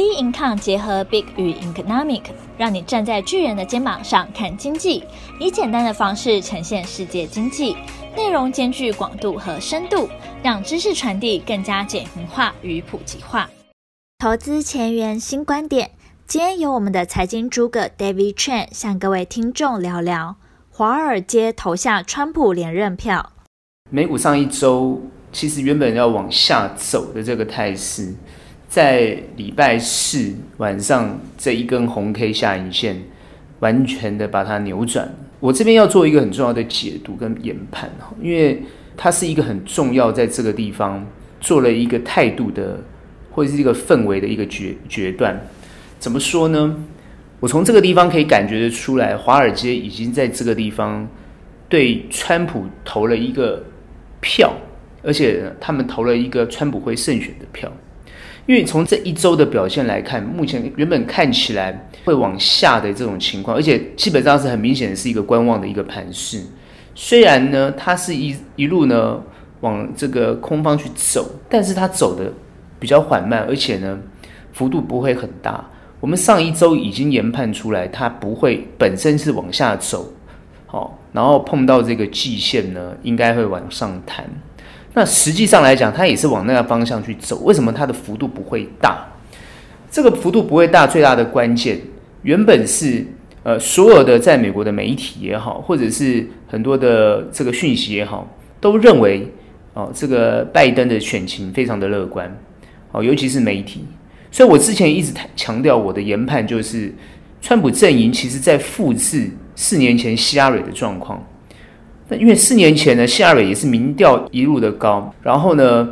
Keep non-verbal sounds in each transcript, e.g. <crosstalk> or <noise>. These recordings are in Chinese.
B Income 结合 Big 与 Economic，让你站在巨人的肩膀上看经济，以简单的方式呈现世界经济，内容兼具广度和深度，让知识传递更加简明化与普及化。投资前沿新观点，今天由我们的财经诸葛 David Chen 向各位听众聊聊华尔街投下川普连任票。美股上一周其实原本要往下走的这个态势。在礼拜四晚上这一根红 K 下影线，完全的把它扭转。我这边要做一个很重要的解读跟研判，因为它是一个很重要，在这个地方做了一个态度的，或者是一个氛围的一个决决断。怎么说呢？我从这个地方可以感觉得出来，华尔街已经在这个地方对川普投了一个票，而且他们投了一个川普会胜选的票。因为从这一周的表现来看，目前原本看起来会往下的这种情况，而且基本上是很明显是一个观望的一个盘势。虽然呢，它是一一路呢往这个空方去走，但是它走的比较缓慢，而且呢幅度不会很大。我们上一周已经研判出来，它不会本身是往下走，好，然后碰到这个季线呢，应该会往上弹。那实际上来讲，它也是往那个方向去走。为什么它的幅度不会大？这个幅度不会大，最大的关键原本是呃，所有的在美国的媒体也好，或者是很多的这个讯息也好，都认为哦，这个拜登的选情非常的乐观哦，尤其是媒体。所以我之前一直强调我的研判就是，川普阵营其实在复制四年前希拉蕊的状况。那因为四年前呢，希拉蕊也是民调一路的高，然后呢，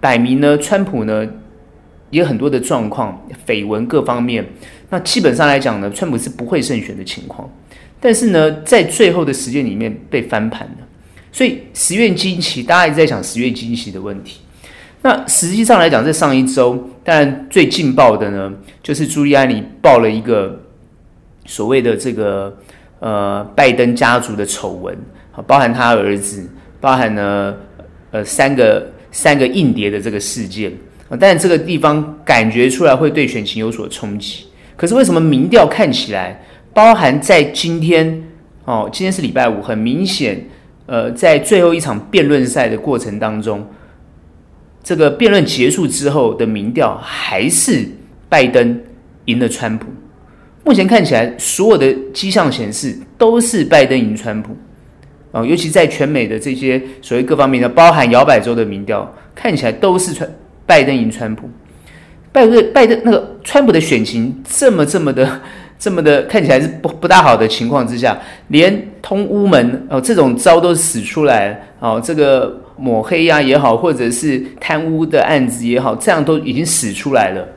摆明呢，川普呢也有很多的状况、绯闻各方面。那基本上来讲呢，川普是不会胜选的情况。但是呢，在最后的时间里面被翻盘了，所以十月惊奇，大家一直在想十月惊奇的问题。那实际上来讲，在上一周，当然最劲爆的呢，就是朱利安尼爆了一个所谓的这个呃拜登家族的丑闻。包含他儿子，包含呢，呃，三个三个硬碟的这个事件啊，但这个地方感觉出来会对选情有所冲击。可是为什么民调看起来，包含在今天哦，今天是礼拜五，很明显，呃，在最后一场辩论赛的过程当中，这个辩论结束之后的民调还是拜登赢了川普。目前看起来，所有的迹象显示都是拜登赢川普。哦，尤其在全美的这些所谓各方面的，包含摇摆州的民调，看起来都是川拜登赢川普。拜登拜登那个川普的选情这么这么的 <laughs> 这么的看起来是不不大好的情况之下，连通乌门哦这种招都使出来哦，这个抹黑呀、啊、也好，或者是贪污的案子也好，这样都已经使出来了，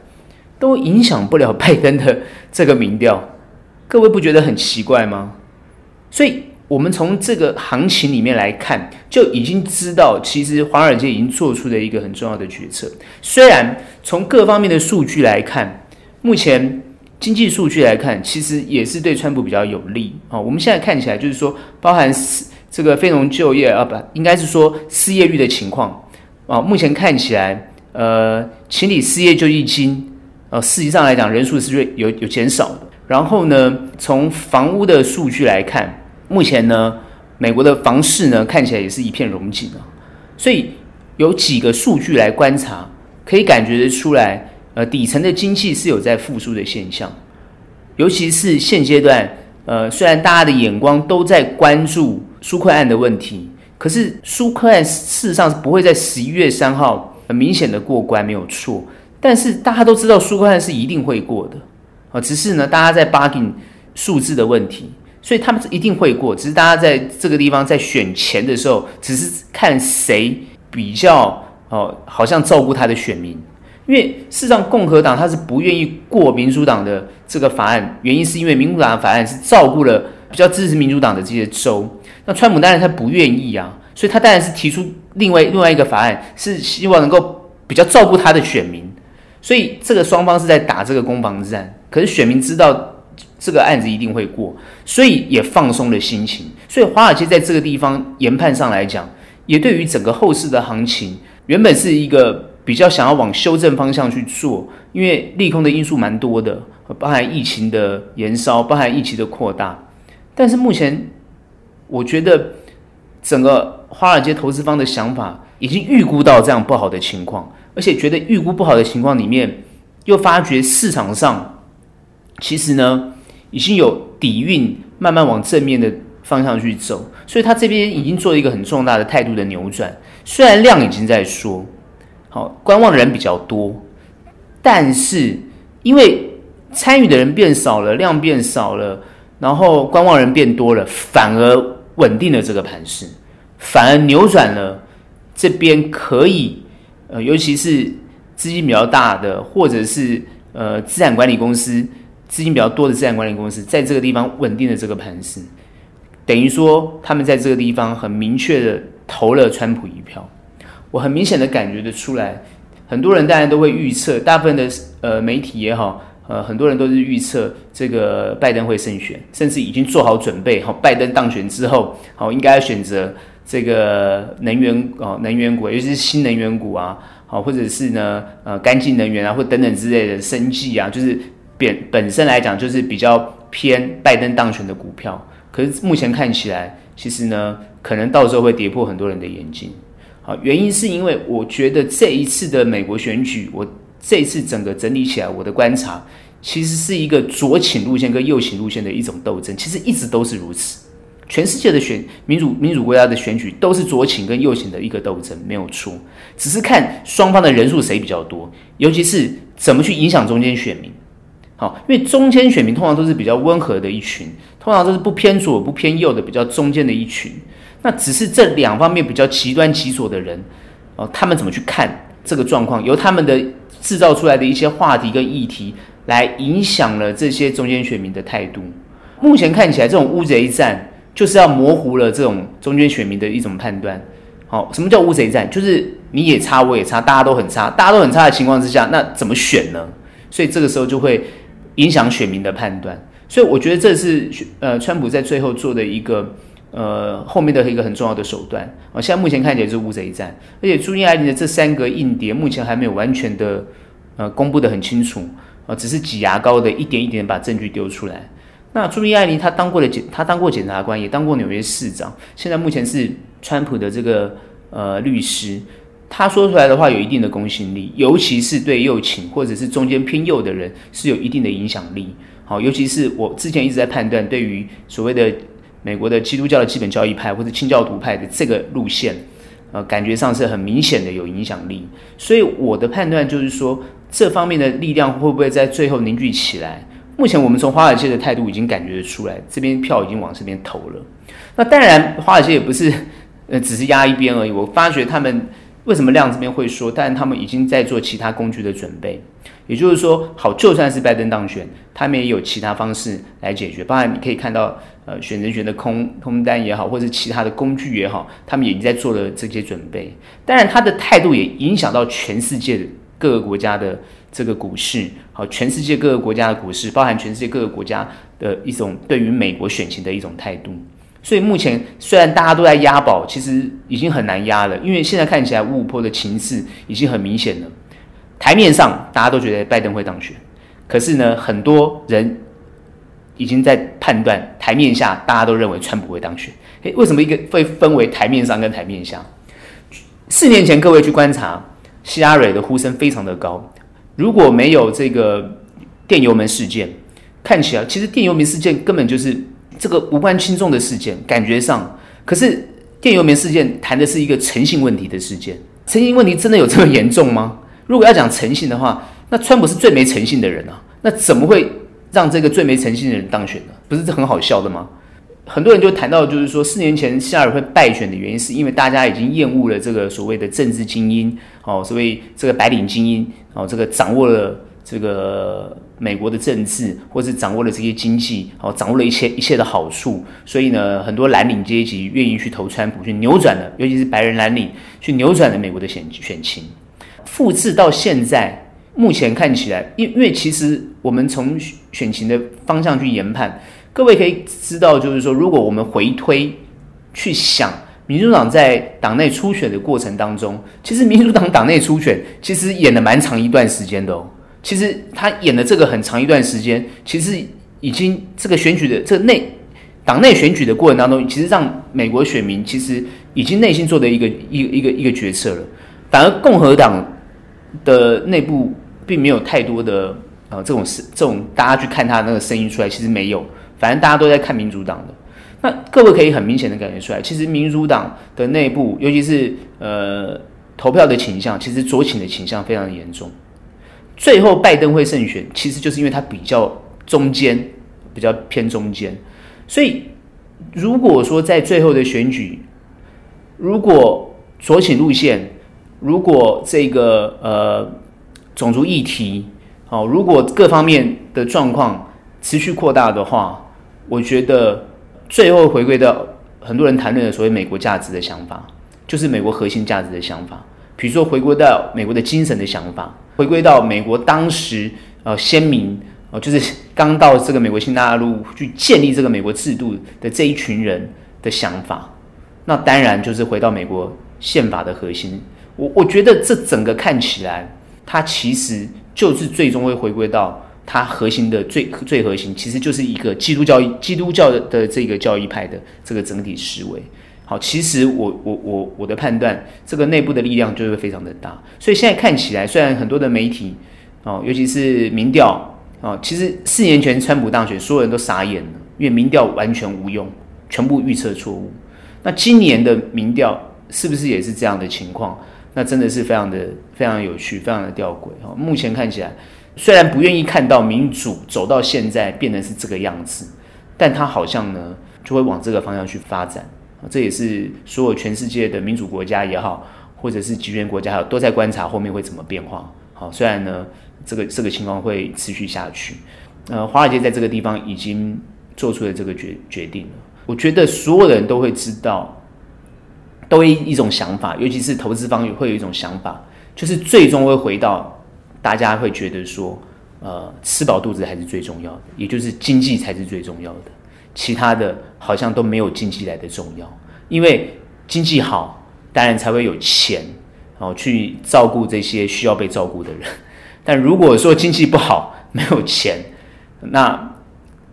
都影响不了拜登的这个民调。各位不觉得很奇怪吗？所以。我们从这个行情里面来看，就已经知道，其实华尔街已经做出了一个很重要的决策。虽然从各方面的数据来看，目前经济数据来看，其实也是对川普比较有利啊。我们现在看起来就是说，包含这个非农就业啊，不，应该是说失业率的情况啊。目前看起来，呃，情理失业救济金，呃，实际上来讲，人数是有有减少的。然后呢，从房屋的数据来看。目前呢，美国的房市呢看起来也是一片荣景啊，所以有几个数据来观察，可以感觉得出来，呃，底层的经济是有在复苏的现象，尤其是现阶段，呃，虽然大家的眼光都在关注纾困案的问题，可是纾困案事实上是不会在十一月三号很明显的过关，没有错，但是大家都知道纾困案是一定会过的啊，只是呢，大家在 bargain 数字的问题。所以他们是一定会过，只是大家在这个地方在选前的时候，只是看谁比较哦，好像照顾他的选民。因为事实上，共和党他是不愿意过民主党的这个法案，原因是因为民主党的法案是照顾了比较支持民主党的这些州。那川普当然他不愿意啊，所以他当然是提出另外另外一个法案，是希望能够比较照顾他的选民。所以这个双方是在打这个攻防战，可是选民知道。这个案子一定会过，所以也放松了心情。所以华尔街在这个地方研判上来讲，也对于整个后市的行情，原本是一个比较想要往修正方向去做，因为利空的因素蛮多的，包含疫情的延烧，包含疫情的扩大。但是目前，我觉得整个华尔街投资方的想法已经预估到这样不好的情况，而且觉得预估不好的情况里面，又发觉市场上其实呢已经有底蕴，慢慢往正面的方向去走，所以他这边已经做了一个很重大的态度的扭转。虽然量已经在说。好，观望的人比较多，但是因为参与的人变少了，量变少了，然后观望人变多了，反而稳定了这个盘势，反而扭转了这边可以，呃，尤其是资金比较大的，或者是呃资产管理公司资金比较多的资产管理公司，在这个地方稳定了这个盘势，等于说他们在这个地方很明确的投了川普一票。我很明显的感觉得出来，很多人当然都会预测，大部分的呃媒体也好，呃很多人都是预测这个拜登会胜选，甚至已经做好准备，好，拜登当选之后，好应该选择这个能源哦能源股，尤其是新能源股啊，好或者是呢呃干净能源啊或等等之类的生计啊，就是本本身来讲就是比较偏拜登当选的股票，可是目前看起来，其实呢可能到时候会跌破很多人的眼睛。好，原因是因为我觉得这一次的美国选举，我这一次整个整理起来，我的观察其实是一个左倾路线跟右倾路线的一种斗争，其实一直都是如此。全世界的选民主民主国家的选举都是左倾跟右倾的一个斗争，没有错，只是看双方的人数谁比较多，尤其是怎么去影响中间选民。好，因为中间选民通常都是比较温和的一群，通常都是不偏左不偏右的比较中间的一群。那只是这两方面比较极端极左的人，哦，他们怎么去看这个状况？由他们的制造出来的一些话题跟议题来影响了这些中间选民的态度。目前看起来，这种乌贼战就是要模糊了这种中间选民的一种判断。好，什么叫乌贼战？就是你也差，我也差，大家都很差，大家都很差的情况之下，那怎么选呢？所以这个时候就会影响选民的判断。所以我觉得这是呃，川普在最后做的一个。呃，后面的一个很重要的手段啊，现在目前看起来是乌贼战，而且朱莉艾琳的这三个硬碟目前还没有完全的呃公布的很清楚啊，只是挤牙膏的一点一点把证据丢出来。那朱莉艾琳她当过的检，她当过检察官，也当过纽约市长，现在目前是川普的这个呃律师，他说出来的话有一定的公信力，尤其是对右倾或者是中间偏右的人是有一定的影响力。好，尤其是我之前一直在判断，对于所谓的。美国的基督教的基本教义派或者清教徒派的这个路线，呃，感觉上是很明显的有影响力，所以我的判断就是说，这方面的力量会不会在最后凝聚起来？目前我们从华尔街的态度已经感觉得出来，这边票已经往这边投了。那当然，华尔街也不是 <laughs> 呃只是压一边而已。我发觉他们为什么量这边会说，但他们已经在做其他工具的准备。也就是说，好，就算是拜登当选，他们也有其他方式来解决。当然，你可以看到，呃，选人权的空空单也好，或者其他的工具也好，他们已经在做了这些准备。当然，他的态度也影响到全世界的各个国家的这个股市，好，全世界各个国家的股市，包含全世界各个国家的一种对于美国选情的一种态度。所以目前虽然大家都在押宝，其实已经很难押了，因为现在看起来五五坡的情势已经很明显了。台面上大家都觉得拜登会当选，可是呢，很多人已经在判断台面下大家都认为川普会当选。诶，为什么一个会分为台面上跟台面下？四年前各位去观察，希拉蕊的呼声非常的高。如果没有这个电邮门事件，看起来其实电邮门事件根本就是这个无关轻重的事件，感觉上。可是电邮门事件谈的是一个诚信问题的事件，诚信问题真的有这么严重吗？如果要讲诚信的话，那川普是最没诚信的人啊，那怎么会让这个最没诚信的人当选呢？不是这很好笑的吗？很多人就谈到，就是说四年前希拉蕊会败选的原因，是因为大家已经厌恶了这个所谓的政治精英，哦，所谓这个白领精英，哦，这个掌握了这个美国的政治，或是掌握了这些经济，哦，掌握了一切一切的好处，所以呢，很多蓝领阶级愿意去投川普，去扭转了，尤其是白人蓝领，去扭转了美国的选选情。复制到现在，目前看起来，因因为其实我们从选情的方向去研判，各位可以知道，就是说，如果我们回推去想民主党在党内初选的过程当中，其实民主党党内初选其实演了蛮长一段时间的哦。其实他演了这个很长一段时间，其实已经这个选举的这内党内选举的过程当中，其实让美国选民其实已经内心做的一个一一个一个决策了。反而共和党的内部并没有太多的呃这种这种大家去看他的那个声音出来，其实没有。反正大家都在看民主党的。那各位可以很明显的感觉出来，其实民主党的内部，尤其是呃投票的倾向，其实左倾的倾向非常严重。最后拜登会胜选，其实就是因为他比较中间，比较偏中间。所以如果说在最后的选举，如果左倾路线，如果这个呃种族议题，哦，如果各方面的状况持续扩大的话，我觉得。最后回归到很多人谈论的所谓美国价值的想法，就是美国核心价值的想法。比如说，回归到美国的精神的想法，回归到美国当时呃先民呃就是刚到这个美国新大陆去建立这个美国制度的这一群人的想法。那当然就是回到美国宪法的核心。我我觉得这整个看起来，它其实就是最终会回归到。它核心的最最核心，其实就是一个基督教基督教的这个教义派的这个整体思维。好，其实我我我我的判断，这个内部的力量就会非常的大。所以现在看起来，虽然很多的媒体哦，尤其是民调哦，其实四年前川普当选，所有人都傻眼了，因为民调完全无用，全部预测错误。那今年的民调是不是也是这样的情况？那真的是非常的非常有趣，非常的吊诡。哦，目前看起来。虽然不愿意看到民主走到现在变成是这个样子，但它好像呢就会往这个方向去发展。这也是所有全世界的民主国家也好，或者是集权国家也好，都在观察后面会怎么变化。好，虽然呢这个这个情况会持续下去，呃，华尔街在这个地方已经做出了这个决决定了。我觉得所有人都会知道，都会一种想法，尤其是投资方会有一种想法，就是最终会回到。大家会觉得说，呃，吃饱肚子还是最重要的，也就是经济才是最重要的，其他的好像都没有经济来的重要。因为经济好，当然才会有钱，然哦，去照顾这些需要被照顾的人。<laughs> 但如果说经济不好，没有钱，那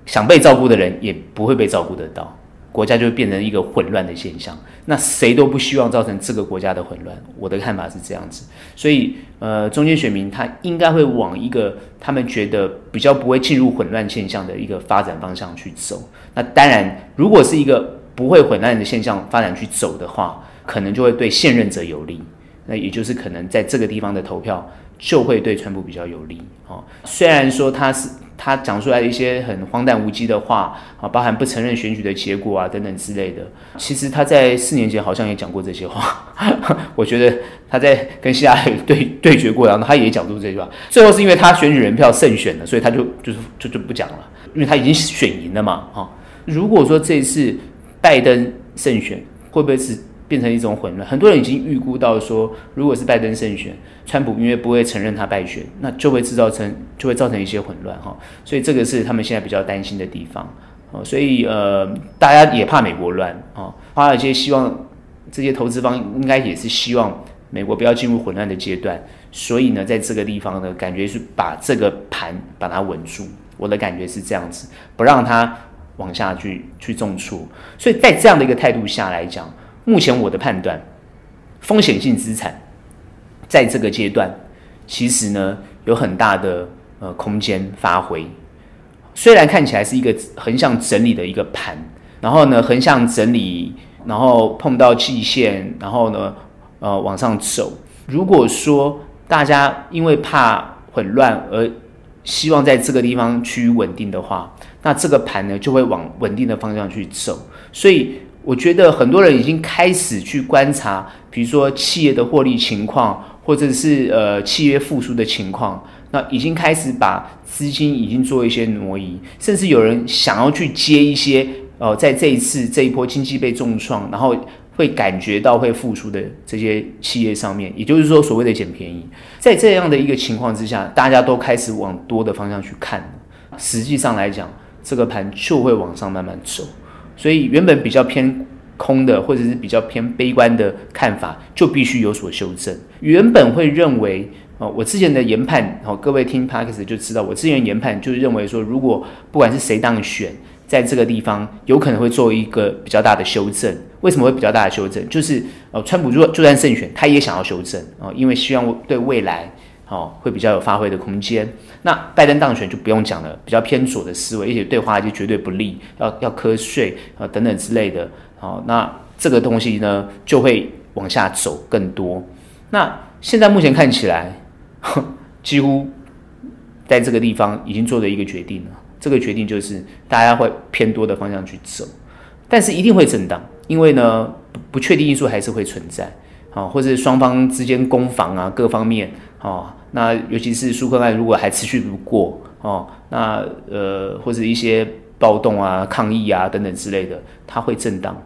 想被照顾的人也不会被照顾得到。国家就会变成一个混乱的现象，那谁都不希望造成这个国家的混乱。我的看法是这样子，所以呃，中间选民他应该会往一个他们觉得比较不会进入混乱现象的一个发展方向去走。那当然，如果是一个不会混乱的现象发展去走的话，可能就会对现任者有利。那也就是可能在这个地方的投票就会对川普比较有利。哦，虽然说他是。他讲出来的一些很荒诞无稽的话啊，包含不承认选举的结果啊等等之类的。其实他在四年前好像也讲过这些话。<laughs> 我觉得他在跟希拉里对对决过，然后他也讲出这句话。最后是因为他选举人票胜选了，所以他就就是就就不讲了，因为他已经选赢了嘛。哈，如果说这次拜登胜选，会不会是？变成一种混乱，很多人已经预估到说，如果是拜登胜选，川普因为不会承认他败选，那就会制造成就会造成一些混乱哈，所以这个是他们现在比较担心的地方，所以呃，大家也怕美国乱啊，华尔街希望这些投资方应该也是希望美国不要进入混乱的阶段，所以呢，在这个地方呢，感觉是把这个盘把它稳住，我的感觉是这样子，不让它往下去去重挫，所以在这样的一个态度下来讲。目前我的判断，风险性资产在这个阶段其实呢有很大的呃空间发挥。虽然看起来是一个横向整理的一个盘，然后呢横向整理，然后碰到季线，然后呢呃往上走。如果说大家因为怕混乱而希望在这个地方趋于稳定的话，那这个盘呢就会往稳定的方向去走。所以。我觉得很多人已经开始去观察，比如说企业的获利情况，或者是呃企业复苏的情况，那已经开始把资金已经做一些挪移，甚至有人想要去接一些呃在这一次这一波经济被重创，然后会感觉到会复苏的这些企业上面，也就是说所谓的捡便宜，在这样的一个情况之下，大家都开始往多的方向去看，实际上来讲，这个盘就会往上慢慢走。所以原本比较偏空的或者是比较偏悲观的看法，就必须有所修正。原本会认为，哦，我之前的研判，哦，各位听 Podcast 就知道，我之前研判就是认为说，如果不管是谁当选，在这个地方有可能会做一个比较大的修正。为什么会比较大的修正？就是，呃，川普就就算胜选，他也想要修正，哦，因为希望对未来。哦，会比较有发挥的空间。那拜登当选就不用讲了，比较偏左的思维，而且对华尔街绝对不利，要要课税啊等等之类的。好，那这个东西呢就会往下走更多。那现在目前看起来，几乎在这个地方已经做了一个决定了。这个决定就是大家会偏多的方向去走，但是一定会震荡，因为呢不不确定因素还是会存在。好，或者双方之间攻防啊各方面，好。那尤其是苏克案如果还持续不过哦，那呃或者一些暴动啊、抗议啊等等之类的，它会震荡。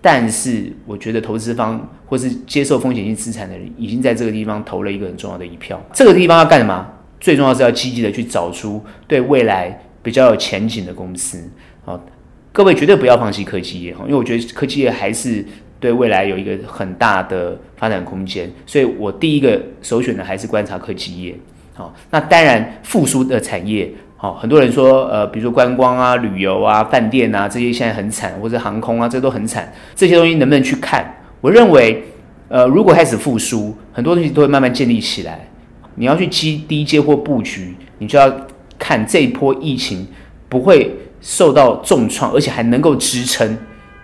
但是我觉得投资方或是接受风险性资产的人，已经在这个地方投了一个很重要的一票。这个地方要干什么？最重要是要积极的去找出对未来比较有前景的公司。好，各位绝对不要放弃科技业哈，因为我觉得科技业还是。对未来有一个很大的发展空间，所以我第一个首选的还是观察科技业。好，那当然复苏的产业，好，很多人说，呃，比如说观光啊、旅游啊、饭店啊这些现在很惨，或者航空啊，这都很惨。这些东西能不能去看？我认为，呃，如果开始复苏，很多东西都会慢慢建立起来。你要去基低接或布局，你就要看这一波疫情不会受到重创，而且还能够支撑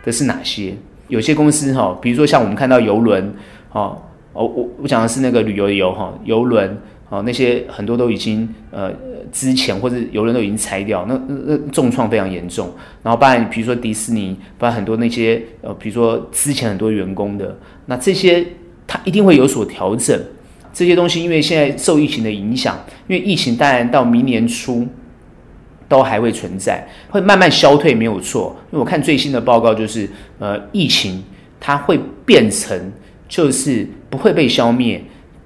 的是哪些。有些公司哈，比如说像我们看到邮轮，哦哦，我我讲的是那个旅游游哈，邮轮哦，那些很多都已经呃之前或者邮轮都已经拆掉，那那那重创非常严重。然后包含比如说迪士尼，包含很多那些呃，比如说之前很多员工的，那这些它一定会有所调整。这些东西因为现在受疫情的影响，因为疫情当然到明年初。都还会存在，会慢慢消退，没有错。因为我看最新的报告，就是呃，疫情它会变成就是不会被消灭，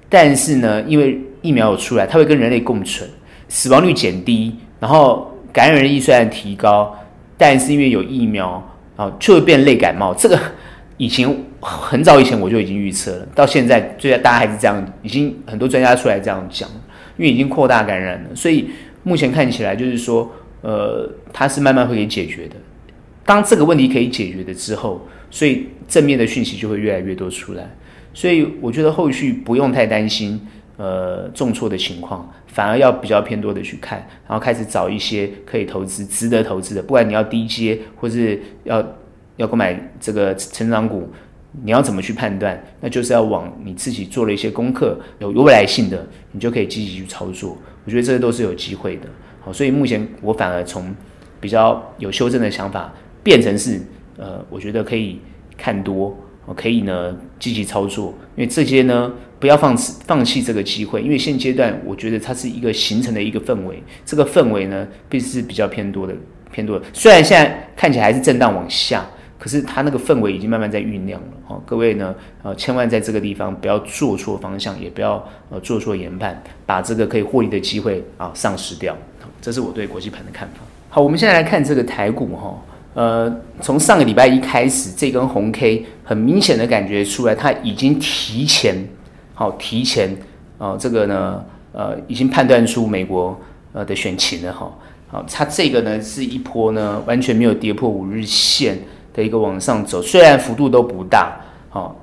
但是呢，因为疫苗有出来，它会跟人类共存，死亡率减低，然后感染力虽然提高，但是因为有疫苗啊，就会变类感冒。这个以前很早以前我就已经预测了，到现在，最大家还是这样，已经很多专家出来这样讲，因为已经扩大感染了，所以。目前看起来就是说，呃，它是慢慢会给解决的。当这个问题可以解决的之后，所以正面的讯息就会越来越多出来。所以我觉得后续不用太担心，呃，重挫的情况，反而要比较偏多的去看，然后开始找一些可以投资、值得投资的。不管你要低阶，或是要要购买这个成长股，你要怎么去判断？那就是要往你自己做了一些功课，有有未来性的，你就可以积极去操作。我觉得这个都是有机会的，好，所以目前我反而从比较有修正的想法变成是，呃，我觉得可以看多，可以呢积极操作，因为这些呢不要放弃放弃这个机会，因为现阶段我觉得它是一个形成的一个氛围，这个氛围呢必是比较偏多的偏多的，虽然现在看起来还是震荡往下。可是它那个氛围已经慢慢在酝酿了，哦，各位呢，呃，千万在这个地方不要做错方向，也不要呃做错研判，把这个可以获利的机会啊丧失掉。这是我对国际盘的看法。好，我们现在来看这个台股哈，呃，从上个礼拜一开始，这根红 K 很明显的感觉出来，它已经提前，好，提前，哦，这个呢，呃，已经判断出美国呃的选情了哈，好，它这个呢是一波呢完全没有跌破五日线。的一个往上走，虽然幅度都不大，好，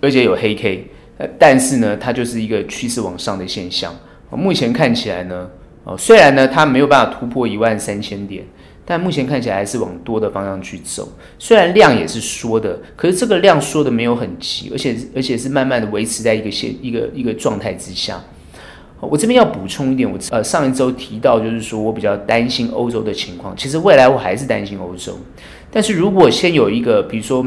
而且有黑 K，但是呢，它就是一个趋势往上的现象。目前看起来呢，哦，虽然呢，它没有办法突破一万三千点，但目前看起来还是往多的方向去走。虽然量也是缩的，可是这个量缩的没有很急，而且而且是慢慢的维持在一个现一个一个状态之下。我这边要补充一点，我呃上一周提到，就是说我比较担心欧洲的情况。其实未来我还是担心欧洲，但是如果先有一个，比如说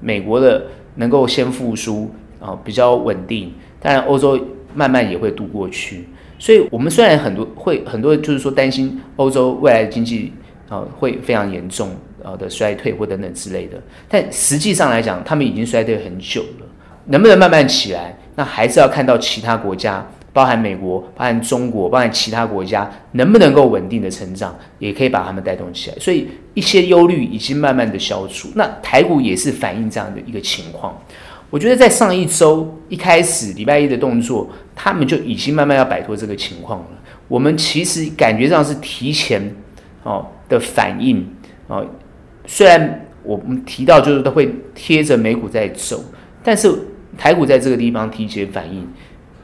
美国的能够先复苏啊、呃，比较稳定，当然欧洲慢慢也会度过去。所以我们虽然很多会很多就是说担心欧洲未来的经济啊、呃、会非常严重啊的衰退或等等之类的，但实际上来讲，他们已经衰退很久了，能不能慢慢起来？那还是要看到其他国家。包含美国、包含中国、包含其他国家，能不能够稳定的成长，也可以把他们带动起来。所以一些忧虑已经慢慢的消除。那台股也是反映这样的一个情况。我觉得在上一周一开始礼拜一的动作，他们就已经慢慢要摆脱这个情况了。我们其实感觉上是提前哦的反应哦，虽然我们提到就是都会贴着美股在走，但是台股在这个地方提前反应。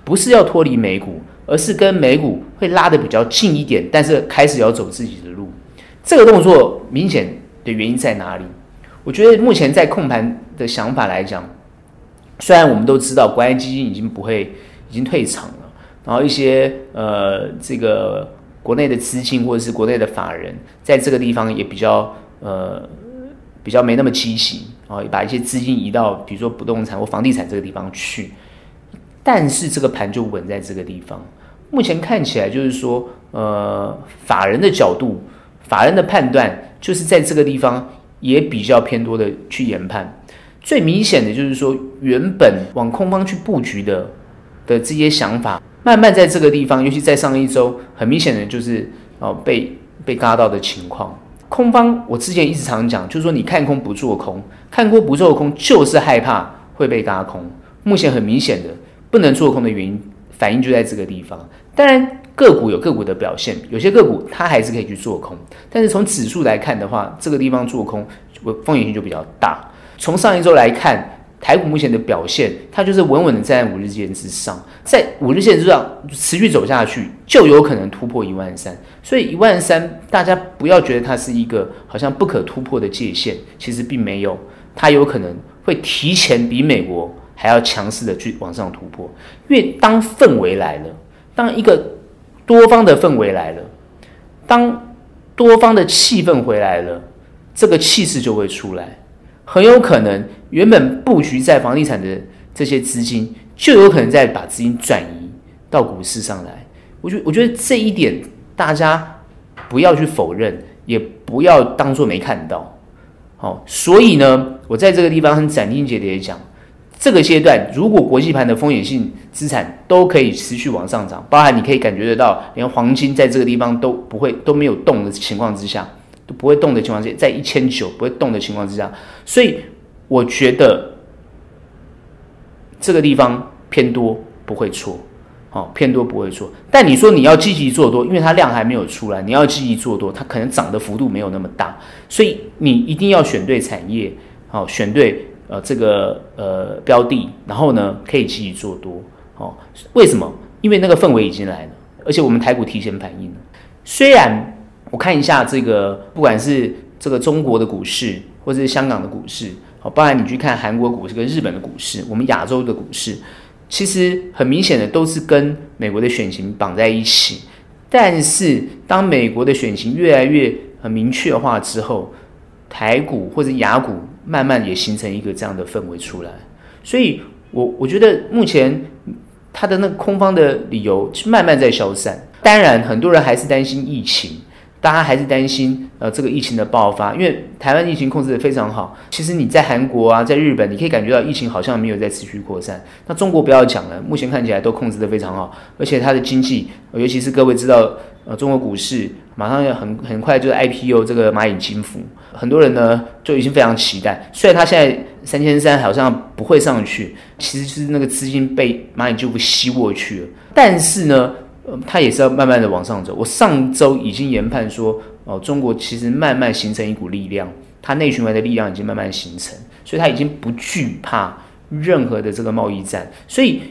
不是要脱离美股，而是跟美股会拉得比较近一点，但是开始要走自己的路。这个动作明显的原因在哪里？我觉得目前在控盘的想法来讲，虽然我们都知道国安基金已经不会，已经退场了，然后一些呃这个国内的资金或者是国内的法人，在这个地方也比较呃比较没那么积极，然后把一些资金移到比如说不动产或房地产这个地方去。但是这个盘就稳在这个地方，目前看起来就是说，呃，法人的角度，法人的判断就是在这个地方也比较偏多的去研判。最明显的就是说，原本往空方去布局的的这些想法，慢慢在这个地方，尤其在上一周，很明显的就是哦被被嘎到的情况。空方，我之前一直常讲，就是说你看空不做空，看空不做空，就是害怕会被嘎空。目前很明显的。不能做空的原因，反应就在这个地方。当然，个股有个股的表现，有些个股它还是可以去做空。但是从指数来看的话，这个地方做空风险性就比较大。从上一周来看，台股目前的表现，它就是稳稳的站在五日线之上，在五日线之上持续走下去，就有可能突破一万三。所以一万三，大家不要觉得它是一个好像不可突破的界限，其实并没有，它有可能会提前比美国。还要强势的去往上突破，因为当氛围来了，当一个多方的氛围来了，当多方的气氛回来了，这个气势就会出来，很有可能原本布局在房地产的这些资金，就有可能再把资金转移到股市上来。我觉我觉得这一点大家不要去否认，也不要当做没看到。好，所以呢，我在这个地方很斩钉截铁的讲。这个阶段，如果国际盘的风险性资产都可以持续往上涨，包含你可以感觉得到，连黄金在这个地方都不会都没有动的情况之下，都不会动的情况之下，在一千九不会动的情况之下，所以我觉得这个地方偏多不会错，好、偏多不会错。但你说你要积极做多，因为它量还没有出来，你要积极做多，它可能涨的幅度没有那么大，所以你一定要选对产业，好、选对。呃，这个呃标的，然后呢，可以继续做多哦。为什么？因为那个氛围已经来了，而且我们台股提前反应了。虽然我看一下这个，不管是这个中国的股市，或者是香港的股市，好，包含你去看韩国股市跟日本的股市，我们亚洲的股市，其实很明显的都是跟美国的选情绑在一起。但是当美国的选情越来越很明确化之后，台股或者亚股。慢慢也形成一个这样的氛围出来，所以我我觉得目前它的那个空方的理由是慢慢在消散。当然，很多人还是担心疫情，大家还是担心呃这个疫情的爆发，因为台湾疫情控制得非常好。其实你在韩国啊，在日本，你可以感觉到疫情好像没有在持续扩散。那中国不要讲了，目前看起来都控制得非常好，而且它的经济，尤其是各位知道。呃，中国股市马上要很很快就是 IPO 这个蚂蚁金服，很多人呢就已经非常期待。虽然它现在三千三好像不会上去，其实是那个资金被蚂蚁金服吸过去了。但是呢，呃，它也是要慢慢的往上走。我上周已经研判说，哦，中国其实慢慢形成一股力量，它内循环的力量已经慢慢形成，所以它已经不惧怕任何的这个贸易战，所以。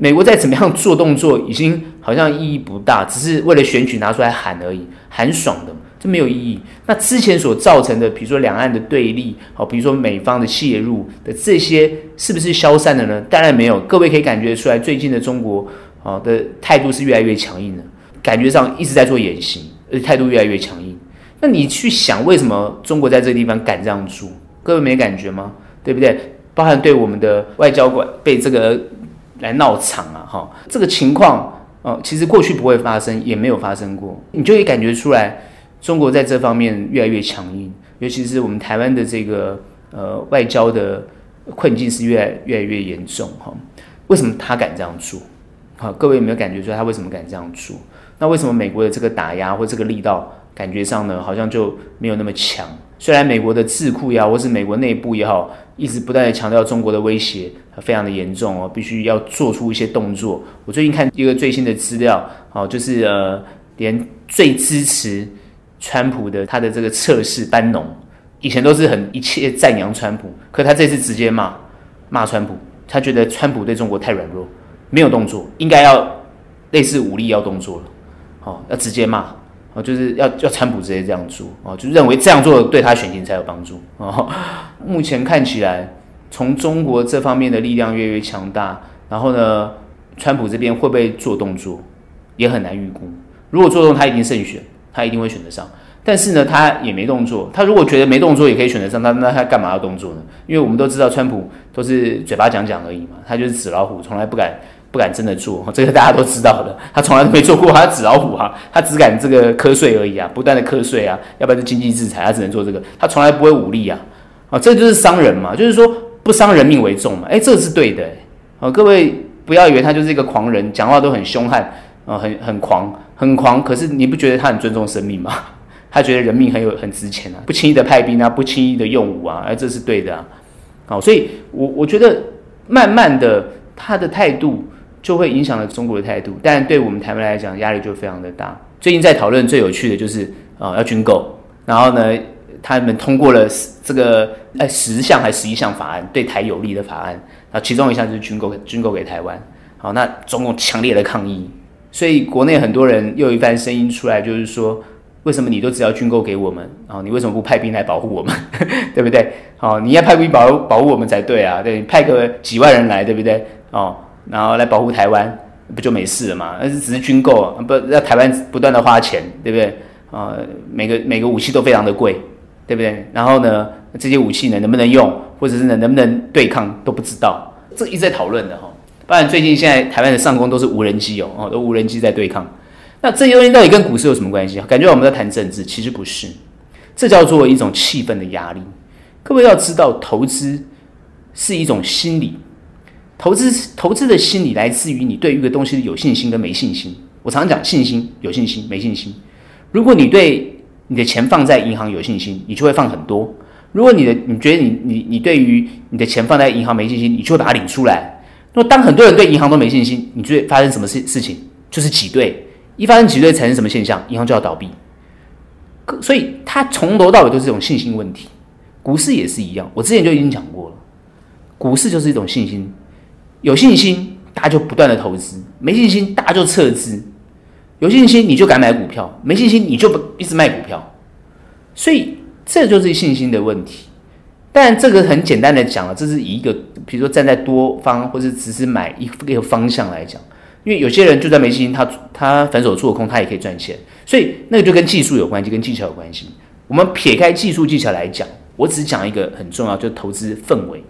美国再怎么样做动作，已经好像意义不大，只是为了选举拿出来喊而已，喊爽的，这没有意义。那之前所造成的，比如说两岸的对立，好，比如说美方的介入的这些，是不是消散了呢？当然没有。各位可以感觉出来，最近的中国啊的态度是越来越强硬的，感觉上一直在做演习，而且态度越来越强硬。那你去想，为什么中国在这个地方敢这样做？各位没感觉吗？对不对？包含对我们的外交官被这个。来闹场啊！哈，这个情况哦，其实过去不会发生，也没有发生过。你就会感觉出来，中国在这方面越来越强硬，尤其是我们台湾的这个呃外交的困境是越来越来越严重哈。为什么他敢这样做？好，各位有没有感觉说他为什么敢这样做？那为什么美国的这个打压或这个力道感觉上呢，好像就没有那么强？虽然美国的智库也好，或是美国内部也好，一直不断地强调中国的威胁非常的严重哦，必须要做出一些动作。我最近看一个最新的资料，好，就是呃，连最支持川普的他的这个测试班农，以前都是很一切赞扬川普，可他这次直接骂骂川普，他觉得川普对中国太软弱，没有动作，应该要类似武力要动作了，哦，要直接骂。就是要要川普直接这样做哦，就认为这样做对他选情才有帮助哦。<laughs> 目前看起来，从中国这方面的力量越来越强大，然后呢，川普这边会不会做动作，也很难预估。如果做动，他一定胜选，他一定会选得上。但是呢，他也没动作。他如果觉得没动作也可以选得上，那那他干嘛要动作呢？因为我们都知道，川普都是嘴巴讲讲而已嘛，他就是纸老虎，从来不敢。不敢真的做，这个大家都知道的。他从来都没做过，他纸老虎啊，他只敢这个课税而已啊，不断的课税啊，要不然就经济制裁，他只能做这个，他从来不会武力啊，啊，这就是商人嘛，就是说不伤人命为重嘛，诶，这是对的，啊，各位不要以为他就是一个狂人，讲话都很凶悍啊，很很狂，很狂，可是你不觉得他很尊重生命吗？<laughs> 他觉得人命很有很值钱啊，不轻易的派兵啊，不轻易的用武啊，哎，这是对的啊，好，所以我我觉得慢慢的他的态度。就会影响了中国的态度，但对我们台湾来讲，压力就非常的大。最近在讨论最有趣的就是啊、呃，要军购，然后呢，他们通过了这个呃十项还十一项法案，对台有利的法案，啊，其中一项就是军购，军购给台湾。好，那中共强烈的抗议，所以国内很多人又有一番声音出来，就是说，为什么你都只要军购给我们，啊，你为什么不派兵来保护我们，<laughs> 对不对？好，你要派兵保保护我们才对啊，对，派个几万人来，对不对？哦。然后来保护台湾，不就没事了吗？那是只是军购，不让台湾不断的花钱，对不对？啊、呃，每个每个武器都非常的贵，对不对？然后呢，这些武器呢能不能用，或者是呢能不能对抗都不知道，这一直在讨论的哈。不然最近现在台湾的上空都是无人机哦，哦，都无人机在对抗。那这些东西到底跟股市有什么关系？感觉我们在谈政治，其实不是，这叫做一种气氛的压力。各位要知道，投资是一种心理。投资投资的心理来自于你对一个东西的有信心跟没信心。我常常讲信心、有信心、没信心。如果你对你的钱放在银行有信心，你就会放很多；如果你的你觉得你你你对于你的钱放在银行没信心，你就会把它领出来。那么当很多人对银行都没信心，你就会发生什么事事情？就是挤兑。一发生挤兑产生什么现象？银行就要倒闭。所以它从头到尾都是这种信心问题。股市也是一样，我之前就已经讲过了，股市就是一种信心。有信心，大家就不断的投资；没信心，大家就撤资。有信心，你就敢买股票；没信心，你就不一直卖股票。所以这就是信心的问题。但这个很简单的讲了，这是以一个，比如说站在多方，或者只是买一个方向来讲。因为有些人就算没信心，他他反手做空，他也可以赚钱。所以那个就跟技术有关系，跟技巧有关系。我们撇开技术技巧来讲，我只讲一个很重要，就是投资氛围。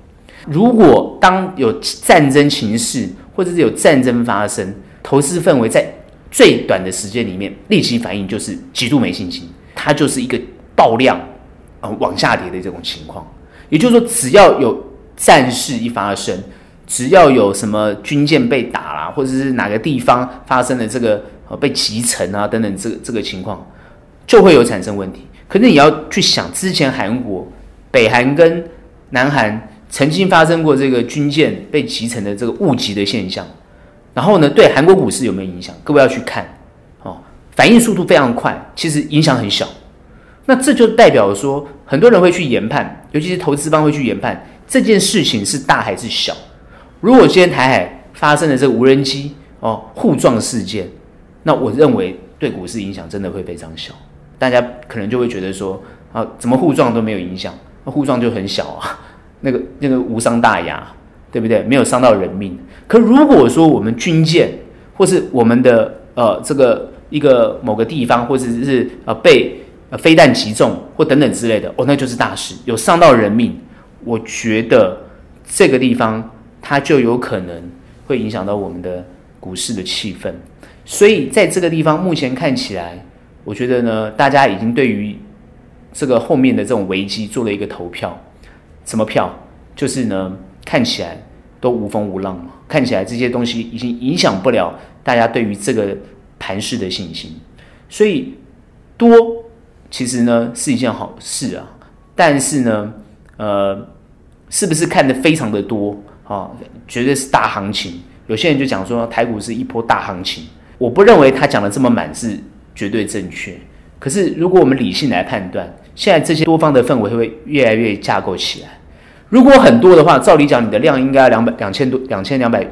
如果当有战争情势，或者是有战争发生，投资氛围在最短的时间里面立即反应就是极度没信心，它就是一个爆量啊往下跌的这种情况。也就是说，只要有战事一发生，只要有什么军舰被打啦，或者是哪个地方发生了这个呃被击沉啊等等这个这个情况，就会有产生问题。可是你要去想，之前韩国、北韩跟南韩。曾经发生过这个军舰被击沉的这个误击的现象，然后呢，对韩国股市有没有影响？各位要去看哦，反应速度非常快，其实影响很小。那这就代表说，很多人会去研判，尤其是投资方会去研判这件事情是大还是小。如果今天台海发生了这个无人机哦互撞事件，那我认为对股市影响真的会非常小。大家可能就会觉得说啊，怎么互撞都没有影响，那互撞就很小啊。那个那个无伤大雅，对不对？没有伤到人命。可如果说我们军舰或是我们的呃这个一个某个地方，或者是呃被飞弹击中或等等之类的，哦，那就是大事，有伤到人命。我觉得这个地方它就有可能会影响到我们的股市的气氛。所以在这个地方，目前看起来，我觉得呢，大家已经对于这个后面的这种危机做了一个投票。什么票？就是呢，看起来都无风无浪嘛。看起来这些东西已经影响不了大家对于这个盘势的信心，所以多其实呢是一件好事啊，但是呢，呃，是不是看得非常的多啊？绝对是大行情。有些人就讲说台股是一波大行情，我不认为他讲的这么满是绝对正确。可是如果我们理性来判断，现在这些多方的氛围会越来越架构起来。如果很多的话，照理讲你的量应该两百两千多两千两百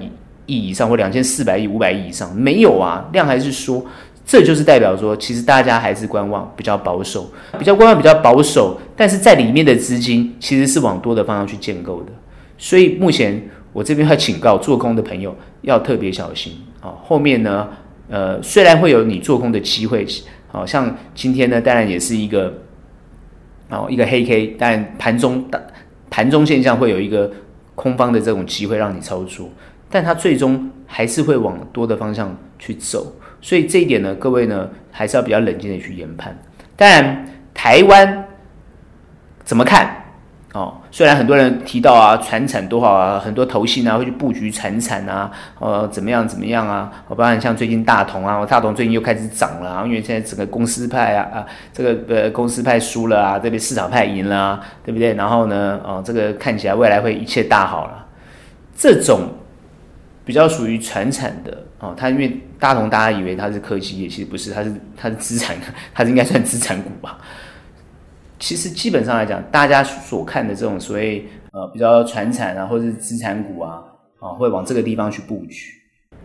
亿以上，或两千四百亿五百亿以上，没有啊，量还是说，这就是代表说，其实大家还是观望，比较保守，比较观望，比较保守。但是在里面的资金其实是往多的方向去建构的，所以目前我这边会警告做空的朋友要特别小心啊。后面呢，呃，虽然会有你做空的机会。好像今天呢，当然也是一个哦，一个黑 K，但盘中大盘中现象会有一个空方的这种机会让你操作，但它最终还是会往多的方向去走，所以这一点呢，各位呢还是要比较冷静的去研判。当然，台湾怎么看？哦，虽然很多人提到啊，传产多好啊，很多投信啊会去布局传产啊，呃，怎么样怎么样啊？我包含像最近大同啊，大同最近又开始涨了啊，因为现在整个公司派啊啊，这个呃公司派输了啊，这边市场派赢了啊，对不对？然后呢，哦，这个看起来未来会一切大好了。这种比较属于传产的哦，它因为大同大家以为它是科技业，其实不是，它是它是资产，它是应该算资产股吧。其实基本上来讲，大家所看的这种所谓呃比较传产啊，或者是资产股啊，啊会往这个地方去布局。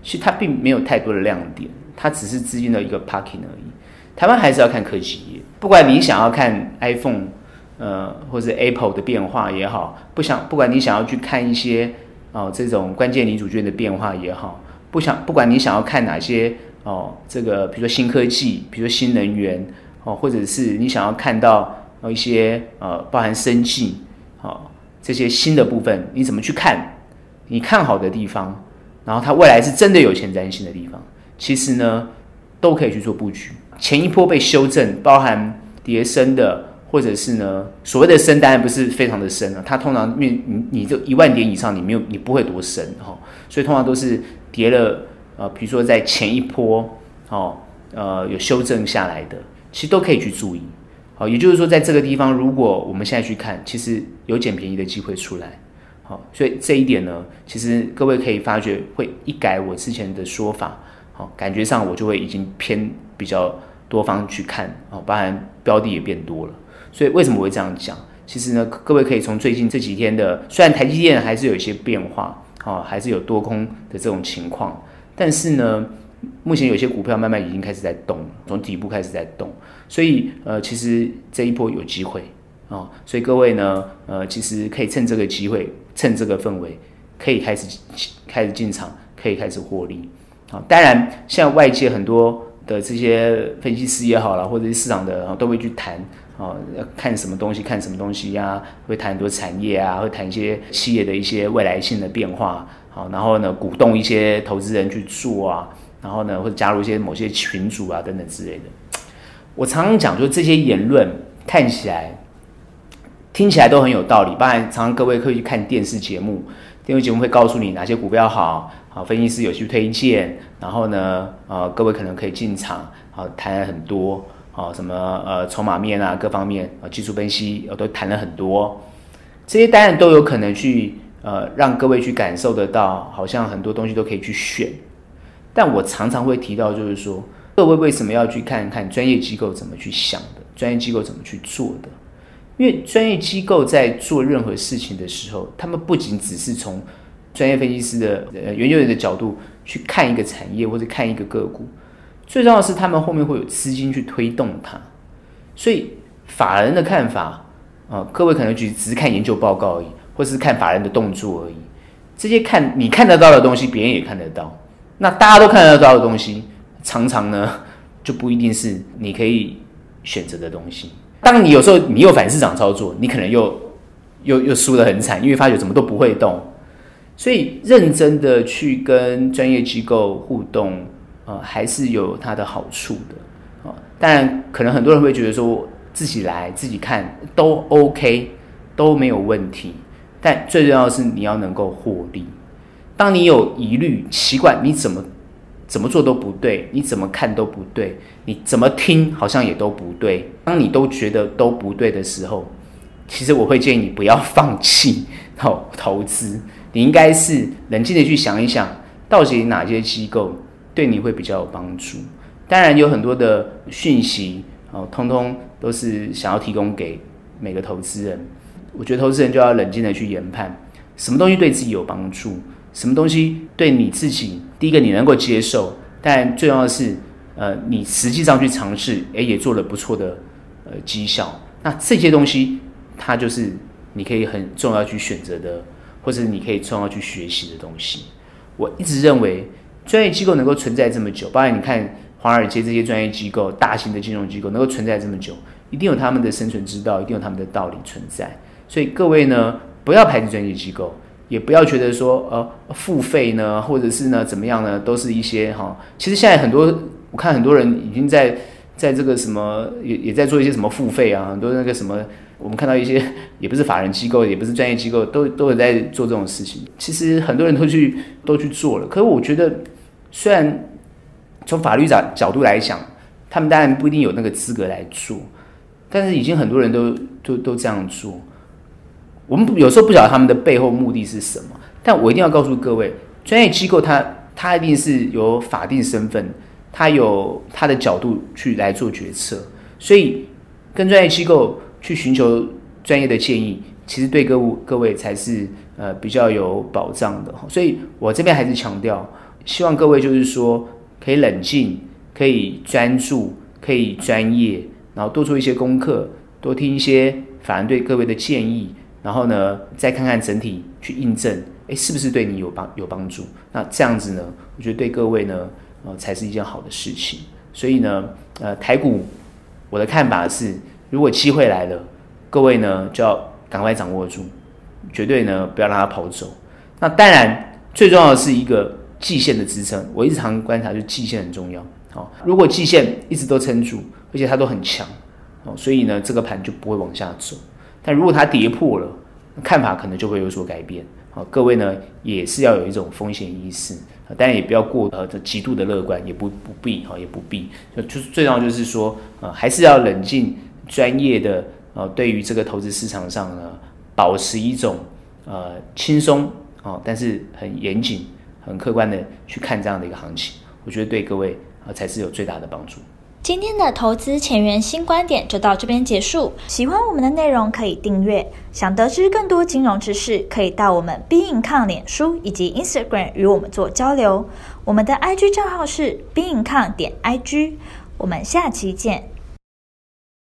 其实它并没有太多的亮点，它只是资金的一个 parking 而已。台湾还是要看科技业，不管你想要看 iPhone，呃，或者 Apple 的变化也好，不想不管你想要去看一些哦、呃、这种关键零组件的变化也好，不想不管你想要看哪些哦、呃、这个比如说新科技，比如说新能源哦、或者是你想要看到。有一些呃，包含生技，好这些新的部分，你怎么去看？你看好的地方，然后它未来是真的有前瞻性的地方，其实呢，都可以去做布局。前一波被修正，包含跌深的，或者是呢，所谓的深，当然不是非常的深啊。它通常因为你你这一万点以上，你没有你不会多深哈，所以通常都是跌了呃，比如说在前一波哦，呃，有修正下来的，其实都可以去注意。好，也就是说，在这个地方，如果我们现在去看，其实有捡便宜的机会出来。好，所以这一点呢，其实各位可以发觉，会一改我之前的说法。好，感觉上我就会已经偏比较多方去看。哦，包含标的也变多了。所以为什么会这样讲？其实呢，各位可以从最近这几天的，虽然台积电还是有一些变化，哦，还是有多空的这种情况，但是呢。目前有些股票慢慢已经开始在动，从底部开始在动，所以呃，其实这一波有机会啊、哦，所以各位呢，呃，其实可以趁这个机会，趁这个氛围，可以开始开始进场，可以开始获利啊、当然，像外界很多的这些分析师也好了，或者是市场的都会去谈啊，要、哦、看什么东西，看什么东西呀、啊，会谈很多产业啊，会谈一些企业的一些未来性的变化，好、然后呢，鼓动一些投资人去做啊。然后呢，或者加入一些某些群组啊等等之类的。我常常讲，就这些言论看起来、听起来都很有道理。当然，常常各位可以去看电视节目，电视节目会告诉你哪些股票好，好分析师有去推荐。然后呢，呃，各位可能可以进场，好谈了很多，好什么呃筹码面啊各方面啊技术分析都谈了很多。这些当然都有可能去呃让各位去感受得到，好像很多东西都可以去选。但我常常会提到，就是说，各位为什么要去看看专业机构怎么去想的，专业机构怎么去做的？因为专业机构在做任何事情的时候，他们不仅只是从专业分析师的呃研究员的角度去看一个产业或者看一个个股，最重要的是他们后面会有资金去推动它。所以法人的看法啊、各位可能只只是看研究报告而已，或是看法人的动作而已。这些看你看得到的东西，别人也看得到。那大家都看得到的东西，常常呢就不一定是你可以选择的东西。当你有时候你又反市场操作，你可能又又又输得很惨，因为发觉怎么都不会动。所以认真的去跟专业机构互动，呃，还是有它的好处的啊。当然，可能很多人会觉得说自己来自己看都 OK，都没有问题。但最重要的是你要能够获利。当你有疑虑、奇怪，你怎么怎么做都不对，你怎么看都不对，你怎么听好像也都不对。当你都觉得都不对的时候，其实我会建议你不要放弃投 <laughs> 投资，你应该是冷静的去想一想，到底哪些机构对你会比较有帮助。当然有很多的讯息哦，通通都是想要提供给每个投资人。我觉得投资人就要冷静的去研判，什么东西对自己有帮助，什么东西对你自己，第一个你能够接受，但最重要的是，呃，你实际上去尝试，诶，也做了不错的呃绩效。那这些东西，它就是你可以很重要去选择的，或者你可以重要去学习的东西。我一直认为，专业机构能够存在这么久，包括你看。华尔街这些专业机构、大型的金融机构能够存在这么久，一定有他们的生存之道，一定有他们的道理存在。所以各位呢，不要排斥专业机构，也不要觉得说呃付费呢，或者是呢怎么样呢，都是一些哈。其实现在很多，我看很多人已经在在这个什么也也在做一些什么付费啊，很多那个什么，我们看到一些 <laughs> 也不是法人机构，也不是专业机构，都都有在做这种事情。其实很多人都去都去做了，可是我觉得虽然。从法律角角度来讲，他们当然不一定有那个资格来做，但是已经很多人都都都这样做。我们有时候不晓得他们的背后目的是什么，但我一定要告诉各位，专业机构它它一定是有法定身份，它有它的角度去来做决策，所以跟专业机构去寻求专业的建议，其实对各各位才是呃比较有保障的。所以我这边还是强调，希望各位就是说。可以冷静，可以专注，可以专业，然后多做一些功课，多听一些法人对各位的建议，然后呢，再看看整体去印证，诶，是不是对你有帮有帮助？那这样子呢，我觉得对各位呢，呃，才是一件好的事情。所以呢，呃，台股我的看法是，如果机会来了，各位呢就要赶快掌握住，绝对呢不要让它跑走。那当然，最重要的是一个。季线的支撑，我一直常观察，就季线很重要。好，如果季线一直都撑住，而且它都很强，哦，所以呢，这个盘就不会往下走。但如果它跌破了，看法可能就会有所改变。好，各位呢也是要有一种风险意识，当然也不要过呃极度的乐观，也不不必哈，也不必。就就是最重要就是说，呃，还是要冷静、专业的，呃，对于这个投资市场上呢，保持一种呃轻松啊，但是很严谨。很客观的去看这样的一个行情，我觉得对各位啊才是有最大的帮助。今天的投资前沿新观点就到这边结束。喜欢我们的内容可以订阅，想得知更多金融知识可以到我们 b e i n c o m 脸书以及 Instagram 与我们做交流。我们的 IG 账号是 b e i n c o m 点 IG。我们下期见。